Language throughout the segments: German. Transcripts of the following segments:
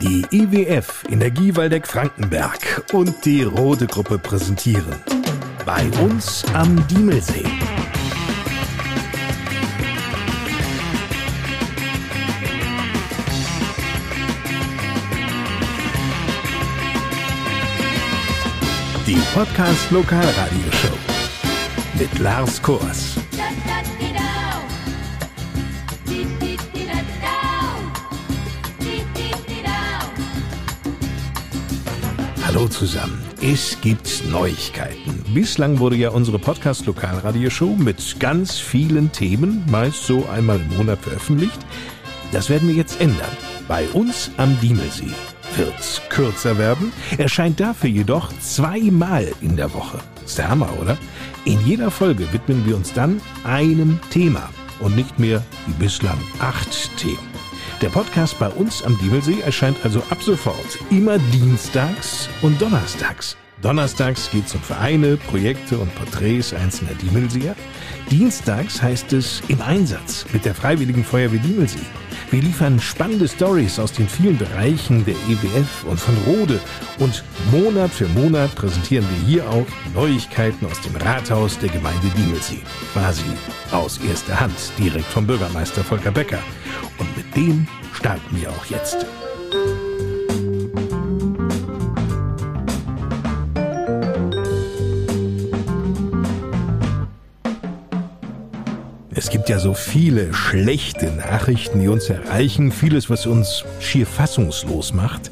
Die IWF Energiewaldeck Frankenberg und die Rode Gruppe präsentieren. Bei uns am Diemelsee. Die Podcast Lokalradioshow mit Lars Kors. Hallo zusammen. Es gibt Neuigkeiten. Bislang wurde ja unsere Podcast Lokalradioshow mit ganz vielen Themen, meist so einmal im Monat veröffentlicht. Das werden wir jetzt ändern. Bei uns am Diemelsee wird's kürzer werden, erscheint dafür jedoch zweimal in der Woche. Ist der Hammer, oder? In jeder Folge widmen wir uns dann einem Thema und nicht mehr wie bislang acht Themen. Der Podcast bei uns am Diemelsee erscheint also ab sofort immer dienstags und donnerstags. Donnerstags geht es um Vereine, Projekte und Porträts einzelner Diemelseer. Dienstags heißt es im Einsatz mit der Freiwilligen Feuerwehr Diemelsee. Wir liefern spannende Stories aus den vielen Bereichen der EWF und von Rode und Monat für Monat präsentieren wir hier auch Neuigkeiten aus dem Rathaus der Gemeinde Diemelsee. Quasi aus erster Hand, direkt vom Bürgermeister Volker Becker. Dem starten wir auch jetzt. Es gibt ja so viele schlechte Nachrichten, die uns erreichen, vieles, was uns schier fassungslos macht.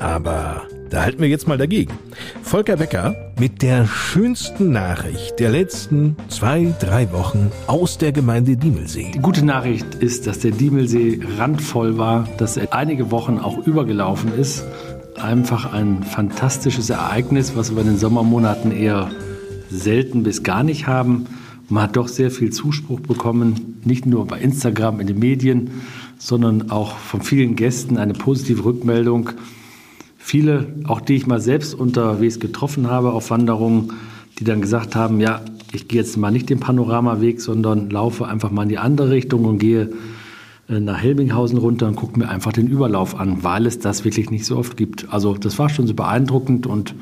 Aber da halten wir jetzt mal dagegen. Volker Becker mit der schönsten Nachricht der letzten zwei, drei Wochen aus der Gemeinde Diemelsee. Die gute Nachricht ist, dass der Diemelsee randvoll war, dass er einige Wochen auch übergelaufen ist. Einfach ein fantastisches Ereignis, was wir in den Sommermonaten eher selten bis gar nicht haben. Man hat doch sehr viel Zuspruch bekommen, nicht nur bei Instagram, in den Medien, sondern auch von vielen Gästen eine positive Rückmeldung viele, auch die ich mal selbst unterwegs getroffen habe auf Wanderungen, die dann gesagt haben, ja, ich gehe jetzt mal nicht den Panoramaweg, sondern laufe einfach mal in die andere Richtung und gehe äh, nach Helminghausen runter und gucke mir einfach den Überlauf an, weil es das wirklich nicht so oft gibt. Also das war schon so beeindruckend und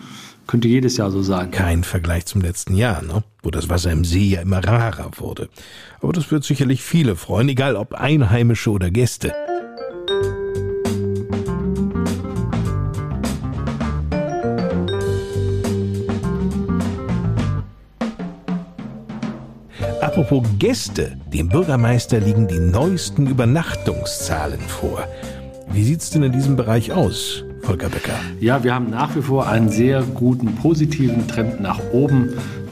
könnte jedes Jahr so sein. Kein Vergleich zum letzten Jahr, ne? wo das Wasser im See ja immer rarer wurde. Aber das wird sicherlich viele freuen, egal ob Einheimische oder Gäste. Apropos Gäste, dem Bürgermeister liegen die neuesten Übernachtungszahlen vor. Wie sieht's denn in diesem Bereich aus, Volker Becker? Ja, wir haben nach wie vor einen sehr guten positiven Trend nach oben.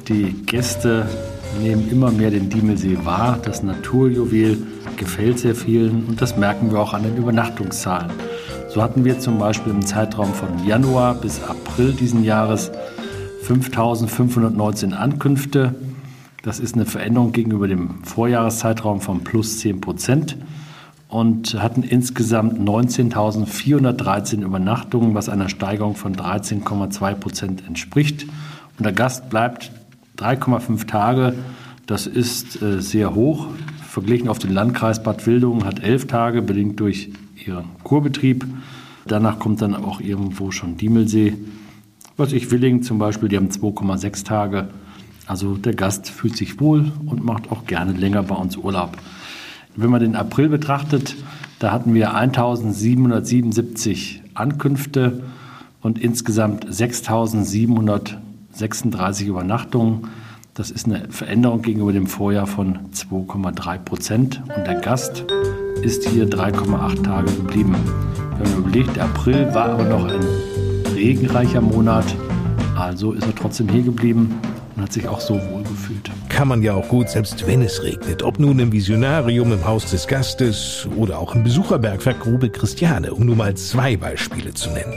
Die Gäste nehmen immer mehr den Diemelsee wahr. Das Naturjuwel gefällt sehr vielen und das merken wir auch an den Übernachtungszahlen. So hatten wir zum Beispiel im Zeitraum von Januar bis April diesen Jahres 5519 Ankünfte das ist eine Veränderung gegenüber dem Vorjahreszeitraum von plus 10 Prozent und hatten insgesamt 19.413 Übernachtungen, was einer Steigerung von 13,2 Prozent entspricht. Und der Gast bleibt 3,5 Tage. Das ist äh, sehr hoch. Verglichen auf den Landkreis Bad Wildungen hat elf Tage, bedingt durch ihren Kurbetrieb. Danach kommt dann auch irgendwo schon Diemelsee. Was ich Willingen zum Beispiel, die haben 2,6 Tage. Also der Gast fühlt sich wohl und macht auch gerne länger bei uns Urlaub. Wenn man den April betrachtet, da hatten wir 1777 Ankünfte und insgesamt 6736 Übernachtungen. Das ist eine Veränderung gegenüber dem Vorjahr von 2,3 Prozent. Und der Gast ist hier 3,8 Tage geblieben. Wenn man überlegt, der April war aber noch ein regenreicher Monat, also ist er trotzdem hier geblieben und hat sich auch so wohl gefühlt. Kann man ja auch gut, selbst wenn es regnet. Ob nun im Visionarium, im Haus des Gastes oder auch im Besucherbergwerk Grube Christiane, um nur mal zwei Beispiele zu nennen.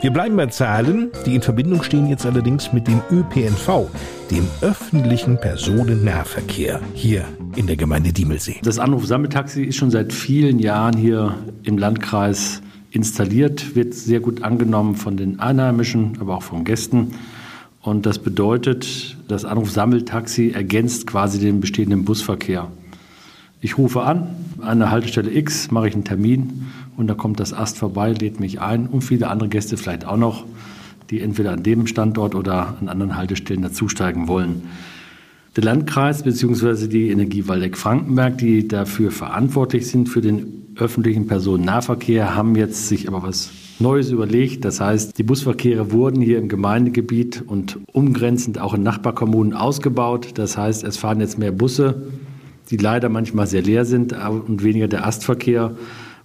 Wir bleiben bei Zahlen, die in Verbindung stehen jetzt allerdings mit dem ÖPNV, dem öffentlichen Personennahverkehr hier in der Gemeinde Diemelsee. Das Anruf-Sammeltaxi ist schon seit vielen Jahren hier im Landkreis installiert, wird sehr gut angenommen von den Einheimischen, aber auch von Gästen. Und das bedeutet, das Anrufsammeltaxi ergänzt quasi den bestehenden Busverkehr. Ich rufe an, an der Haltestelle X mache ich einen Termin und da kommt das Ast vorbei, lädt mich ein und viele andere Gäste vielleicht auch noch, die entweder an dem Standort oder an anderen Haltestellen dazusteigen wollen. Der Landkreis bzw. die Energie Waldeck-Frankenberg, die dafür verantwortlich sind für den öffentlichen Personennahverkehr, haben jetzt sich aber was Neues überlegt. Das heißt, die Busverkehre wurden hier im Gemeindegebiet und umgrenzend auch in Nachbarkommunen ausgebaut. Das heißt, es fahren jetzt mehr Busse, die leider manchmal sehr leer sind und weniger der Astverkehr,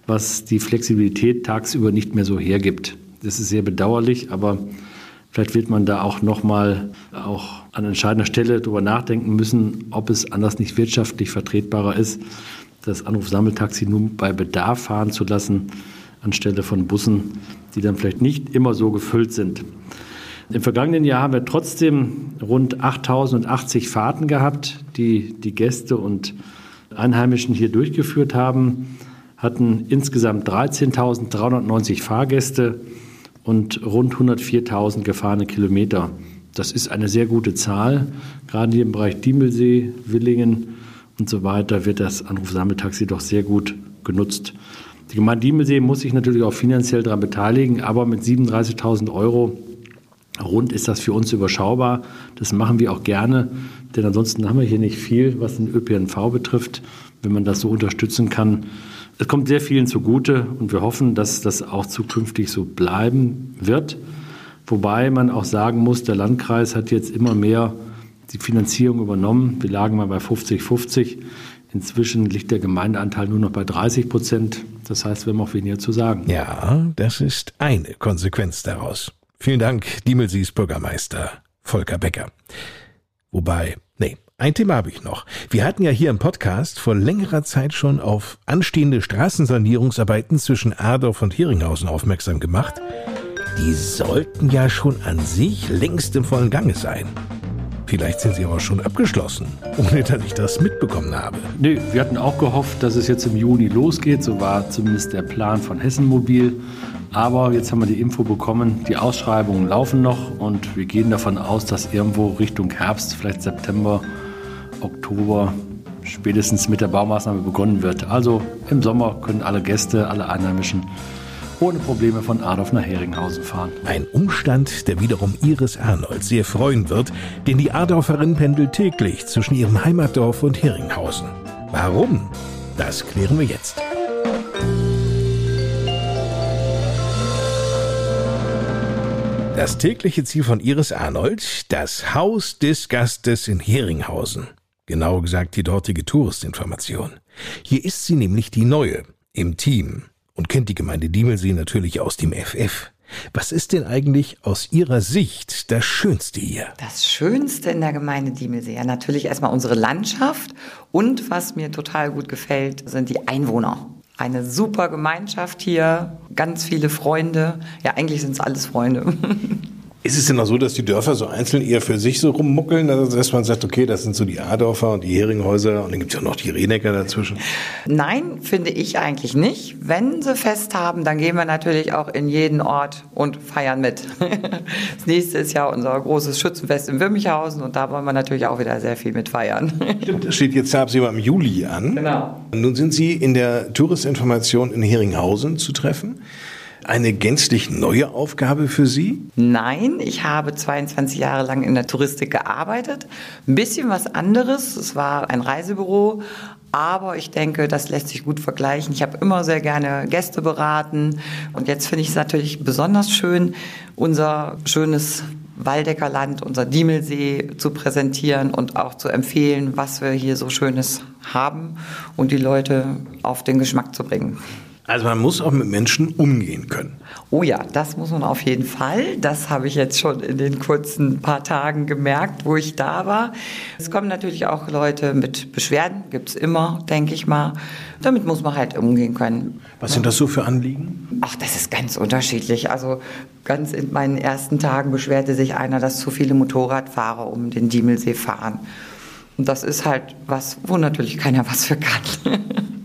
was die Flexibilität tagsüber nicht mehr so hergibt. Das ist sehr bedauerlich, aber vielleicht wird man da auch noch mal auch an entscheidender Stelle darüber nachdenken müssen, ob es anders nicht wirtschaftlich vertretbarer ist, das Anrufsammeltaxi nur bei Bedarf fahren zu lassen, anstelle von Bussen, die dann vielleicht nicht immer so gefüllt sind. Im vergangenen Jahr haben wir trotzdem rund 8080 Fahrten gehabt, die die Gäste und Einheimischen hier durchgeführt haben, hatten insgesamt 13.390 Fahrgäste und rund 104.000 gefahrene Kilometer. Das ist eine sehr gute Zahl. Gerade hier im Bereich Diemelsee, Willingen und so weiter wird das Anrufsammeltaxi doch sehr gut genutzt. Die Gemeinde Diemelsee muss sich natürlich auch finanziell daran beteiligen, aber mit 37.000 Euro rund ist das für uns überschaubar. Das machen wir auch gerne, denn ansonsten haben wir hier nicht viel, was den ÖPNV betrifft, wenn man das so unterstützen kann. Es kommt sehr vielen zugute und wir hoffen, dass das auch zukünftig so bleiben wird. Wobei man auch sagen muss, der Landkreis hat jetzt immer mehr die Finanzierung übernommen. Wir lagen mal bei 50-50. Inzwischen liegt der Gemeindeanteil nur noch bei 30 Prozent. Das heißt, wir haben auch weniger zu sagen. Ja, das ist eine Konsequenz daraus. Vielen Dank, Diemelsies Bürgermeister Volker Becker. Wobei, ein Thema habe ich noch. Wir hatten ja hier im Podcast vor längerer Zeit schon auf anstehende Straßensanierungsarbeiten zwischen Adorf und Heringhausen aufmerksam gemacht. Die sollten ja schon an sich längst im vollen Gange sein. Vielleicht sind sie aber schon abgeschlossen, ohne dass ich das mitbekommen habe. Nee, wir hatten auch gehofft, dass es jetzt im Juni losgeht. So war zumindest der Plan von Hessen Mobil. Aber jetzt haben wir die Info bekommen, die Ausschreibungen laufen noch und wir gehen davon aus, dass irgendwo Richtung Herbst, vielleicht September, Oktober, spätestens mit der Baumaßnahme begonnen wird. Also im Sommer können alle Gäste, alle Einheimischen ohne Probleme von Adolf nach Heringhausen fahren. Ein Umstand, der wiederum Iris Arnold sehr freuen wird, denn die Adorferin pendelt täglich zwischen ihrem Heimatdorf und Heringhausen. Warum? Das klären wir jetzt. Das tägliche Ziel von Iris Arnold, das Haus des Gastes in Heringhausen. Genau gesagt die dortige Touristinformation. Hier ist sie nämlich die neue im Team und kennt die Gemeinde Diemelsee natürlich aus dem FF. Was ist denn eigentlich aus Ihrer Sicht das Schönste hier? Das Schönste in der Gemeinde Diemelsee, ja natürlich erstmal unsere Landschaft und was mir total gut gefällt, sind die Einwohner. Eine super Gemeinschaft hier, ganz viele Freunde. Ja, eigentlich sind es alles Freunde. Ist es denn auch so, dass die Dörfer so einzeln eher für sich so rummuckeln, also dass man sagt, okay, das sind so die A-Dörfer und die Heringhäuser und dann gibt es ja noch die Renecker dazwischen? Nein, finde ich eigentlich nicht. Wenn sie Fest haben, dann gehen wir natürlich auch in jeden Ort und feiern mit. Das nächste ist ja unser großes Schützenfest in Würmichhausen und da wollen wir natürlich auch wieder sehr viel mit feiern. Stimmt, das steht jetzt tagsüber im Juli an. Genau. Nun sind Sie in der Touristinformation in Heringhausen zu treffen eine gänzlich neue Aufgabe für Sie? Nein, ich habe 22 Jahre lang in der Touristik gearbeitet. Ein bisschen was anderes. Es war ein Reisebüro, aber ich denke, das lässt sich gut vergleichen. Ich habe immer sehr gerne Gäste beraten. Und jetzt finde ich es natürlich besonders schön, unser schönes Waldeckerland, unser Diemelsee zu präsentieren und auch zu empfehlen, was wir hier so Schönes haben und die Leute auf den Geschmack zu bringen. Also man muss auch mit Menschen umgehen können. Oh ja, das muss man auf jeden Fall. Das habe ich jetzt schon in den kurzen paar Tagen gemerkt, wo ich da war. Es kommen natürlich auch Leute mit Beschwerden, gibt es immer, denke ich mal. Damit muss man halt umgehen können. Was sind das so für Anliegen? Ach, das ist ganz unterschiedlich. Also ganz in meinen ersten Tagen beschwerte sich einer, dass zu viele Motorradfahrer um den Diemelsee fahren. Und das ist halt was, wo natürlich keiner was für kann.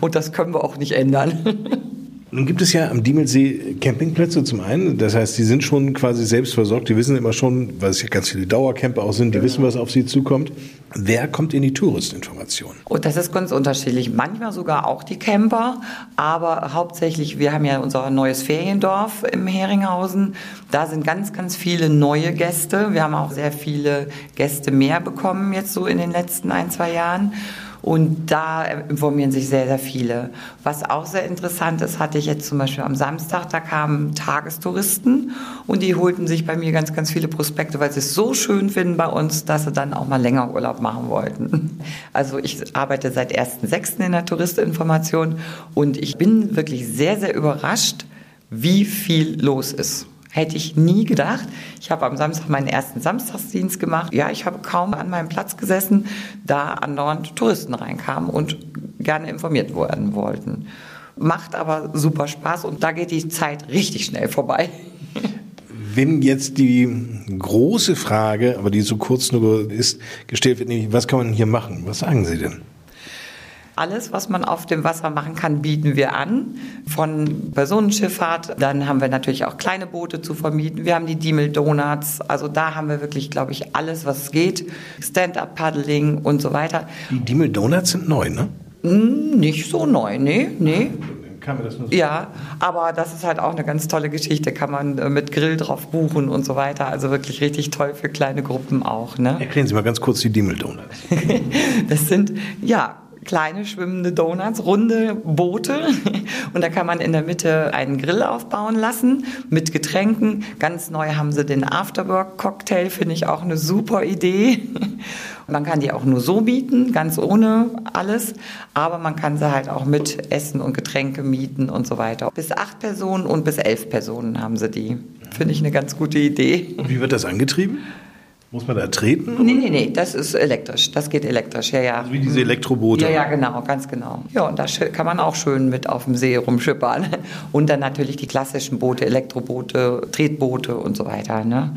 Und das können wir auch nicht ändern. Nun gibt es ja am Diemelsee Campingplätze zum einen. Das heißt, die sind schon quasi selbst versorgt. Die wissen immer schon, weil es ja ganz viele Dauercamper auch sind, die wissen, was auf sie zukommt. Wer kommt in die Touristinformation? Und das ist ganz unterschiedlich. Manchmal sogar auch die Camper, aber hauptsächlich, wir haben ja unser neues Feriendorf im Heringhausen. Da sind ganz, ganz viele neue Gäste. Wir haben auch sehr viele Gäste mehr bekommen jetzt so in den letzten ein, zwei Jahren. Und da informieren sich sehr, sehr viele. Was auch sehr interessant ist, hatte ich jetzt zum Beispiel am Samstag, da kamen Tagestouristen und die holten sich bei mir ganz, ganz viele Prospekte, weil sie es so schön finden bei uns, dass sie dann auch mal länger Urlaub machen wollten. Also ich arbeite seit 1.6. in der Touristinformation und ich bin wirklich sehr, sehr überrascht, wie viel los ist. Hätte ich nie gedacht. Ich habe am Samstag meinen ersten Samstagsdienst gemacht. Ja, ich habe kaum an meinem Platz gesessen, da andauernd Touristen reinkamen und gerne informiert werden wollten. Macht aber super Spaß und da geht die Zeit richtig schnell vorbei. Wenn jetzt die große Frage, aber die so kurz nur ist, gestellt wird, nämlich, was kann man hier machen? Was sagen Sie denn? Alles, was man auf dem Wasser machen kann, bieten wir an. Von Personenschifffahrt, dann haben wir natürlich auch kleine Boote zu vermieten. Wir haben die Diemel Donuts. Also da haben wir wirklich, glaube ich, alles, was geht. Stand-up-Paddling und so weiter. Die Diemel Donuts sind neu, ne? Hm, nicht so neu, nee, nee. Kann man das nur so ja, aber das ist halt auch eine ganz tolle Geschichte. Kann man äh, mit Grill drauf buchen und so weiter. Also wirklich richtig toll für kleine Gruppen auch. Ne? Erklären Sie mal ganz kurz die Diemel Donuts. das sind, ja, kleine schwimmende Donuts, runde Boote. Und da kann man in der Mitte einen Grill aufbauen lassen mit Getränken. Ganz neu haben sie den Afterwork-Cocktail, finde ich auch eine super Idee. Man kann die auch nur so bieten, ganz ohne alles. Aber man kann sie halt auch mit Essen und Getränke mieten und so weiter. Bis acht Personen und bis elf Personen haben sie die. Finde ich eine ganz gute Idee. Und wie wird das angetrieben? Muss man da treten? Oder? Nee, nee, nee, das ist elektrisch. Das geht elektrisch, ja, ja. Also wie diese Elektroboote. Ja, ja, genau, ganz genau. Ja, und da kann man auch schön mit auf dem See rumschippern. Und dann natürlich die klassischen Boote, Elektroboote, Tretboote und so weiter. Ne?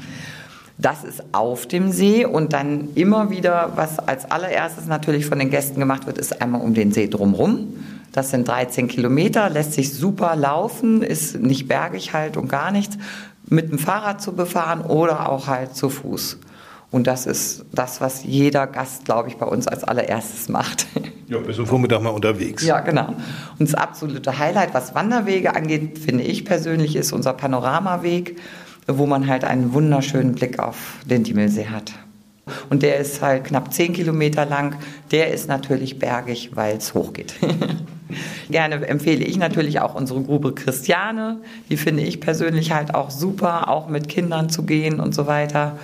Das ist auf dem See und dann immer wieder, was als allererstes natürlich von den Gästen gemacht wird, ist einmal um den See drumherum. Das sind 13 Kilometer, lässt sich super laufen, ist nicht bergig halt und gar nichts, mit dem Fahrrad zu befahren oder auch halt zu Fuß. Und das ist das, was jeder Gast, glaube ich, bei uns als allererstes macht. Ja, bist du Vormittag mal unterwegs. Ja, genau. Und das absolute Highlight, was Wanderwege angeht, finde ich persönlich, ist unser Panoramaweg, wo man halt einen wunderschönen Blick auf den Diemelsee hat. Und der ist halt knapp zehn Kilometer lang. Der ist natürlich bergig, weil es hochgeht. Gerne empfehle ich natürlich auch unsere Grube Christiane. Die finde ich persönlich halt auch super, auch mit Kindern zu gehen und so weiter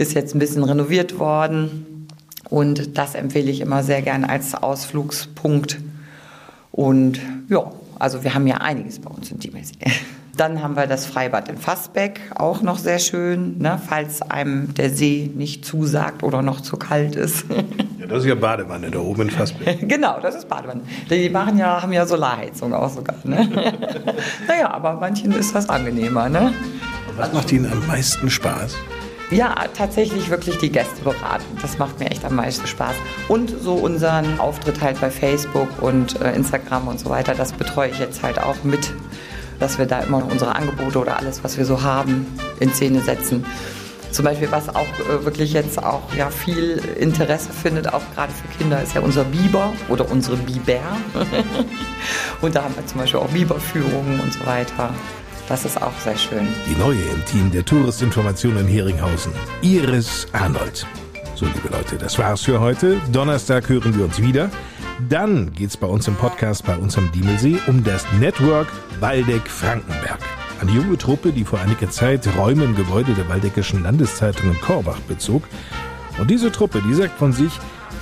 ist jetzt ein bisschen renoviert worden. Und das empfehle ich immer sehr gern als Ausflugspunkt. Und ja, also wir haben ja einiges bei uns in Diemelsee. Dann haben wir das Freibad in Fassbeck, auch noch sehr schön, ne, falls einem der See nicht zusagt oder noch zu kalt ist. Ja, das ist ja Badewanne da oben in Fassbeck. genau, das ist Badewanne. Die machen ja, haben ja Solarheizung auch sogar. Ne? naja, aber manchen ist das angenehmer. Ne? was macht Ihnen am meisten Spaß? Ja, tatsächlich wirklich die Gäste beraten. Das macht mir echt am meisten Spaß. Und so unseren Auftritt halt bei Facebook und äh, Instagram und so weiter, das betreue ich jetzt halt auch mit, dass wir da immer unsere Angebote oder alles, was wir so haben, in Szene setzen. Zum Beispiel, was auch äh, wirklich jetzt auch ja, viel Interesse findet, auch gerade für Kinder, ist ja unser Biber oder unsere Biber. und da haben wir zum Beispiel auch Biberführungen und so weiter. Das ist auch sehr schön. Die neue im Team der Touristinformation in Heringhausen, Iris Arnold. So, liebe Leute, das war's für heute. Donnerstag hören wir uns wieder. Dann geht's bei uns im Podcast bei uns am Diemelsee um das Network Waldeck Frankenberg. Eine junge Truppe, die vor einiger Zeit Räume im Gebäude der Waldeckischen Landeszeitung in Korbach bezog. Und diese Truppe, die sagt von sich,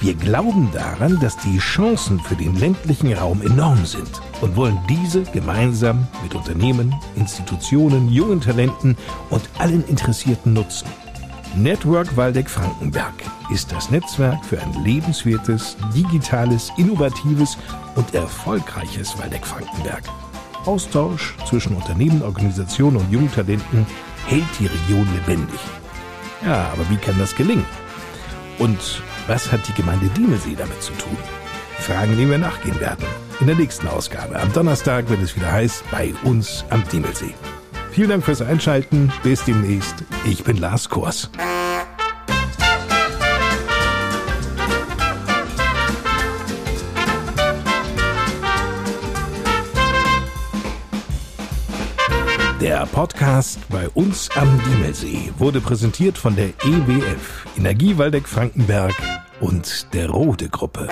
wir glauben daran, dass die Chancen für den ländlichen Raum enorm sind und wollen diese gemeinsam mit Unternehmen, Institutionen, jungen Talenten und allen Interessierten nutzen. Network Waldeck Frankenberg ist das Netzwerk für ein lebenswertes, digitales, innovatives und erfolgreiches Waldeck Frankenberg. Austausch zwischen Unternehmen, Organisationen und jungen Talenten hält die Region lebendig. Ja, aber wie kann das gelingen? Und was hat die Gemeinde Diemelsee damit zu tun? Fragen, denen wir nachgehen werden. In der nächsten Ausgabe am Donnerstag, wenn es wieder heißt, bei uns am Diemelsee. Vielen Dank fürs Einschalten. Bis demnächst. Ich bin Lars Kors. Der Podcast bei uns am Diemelsee wurde präsentiert von der EWF, Energie Waldeck Frankenberg und der Rode Gruppe.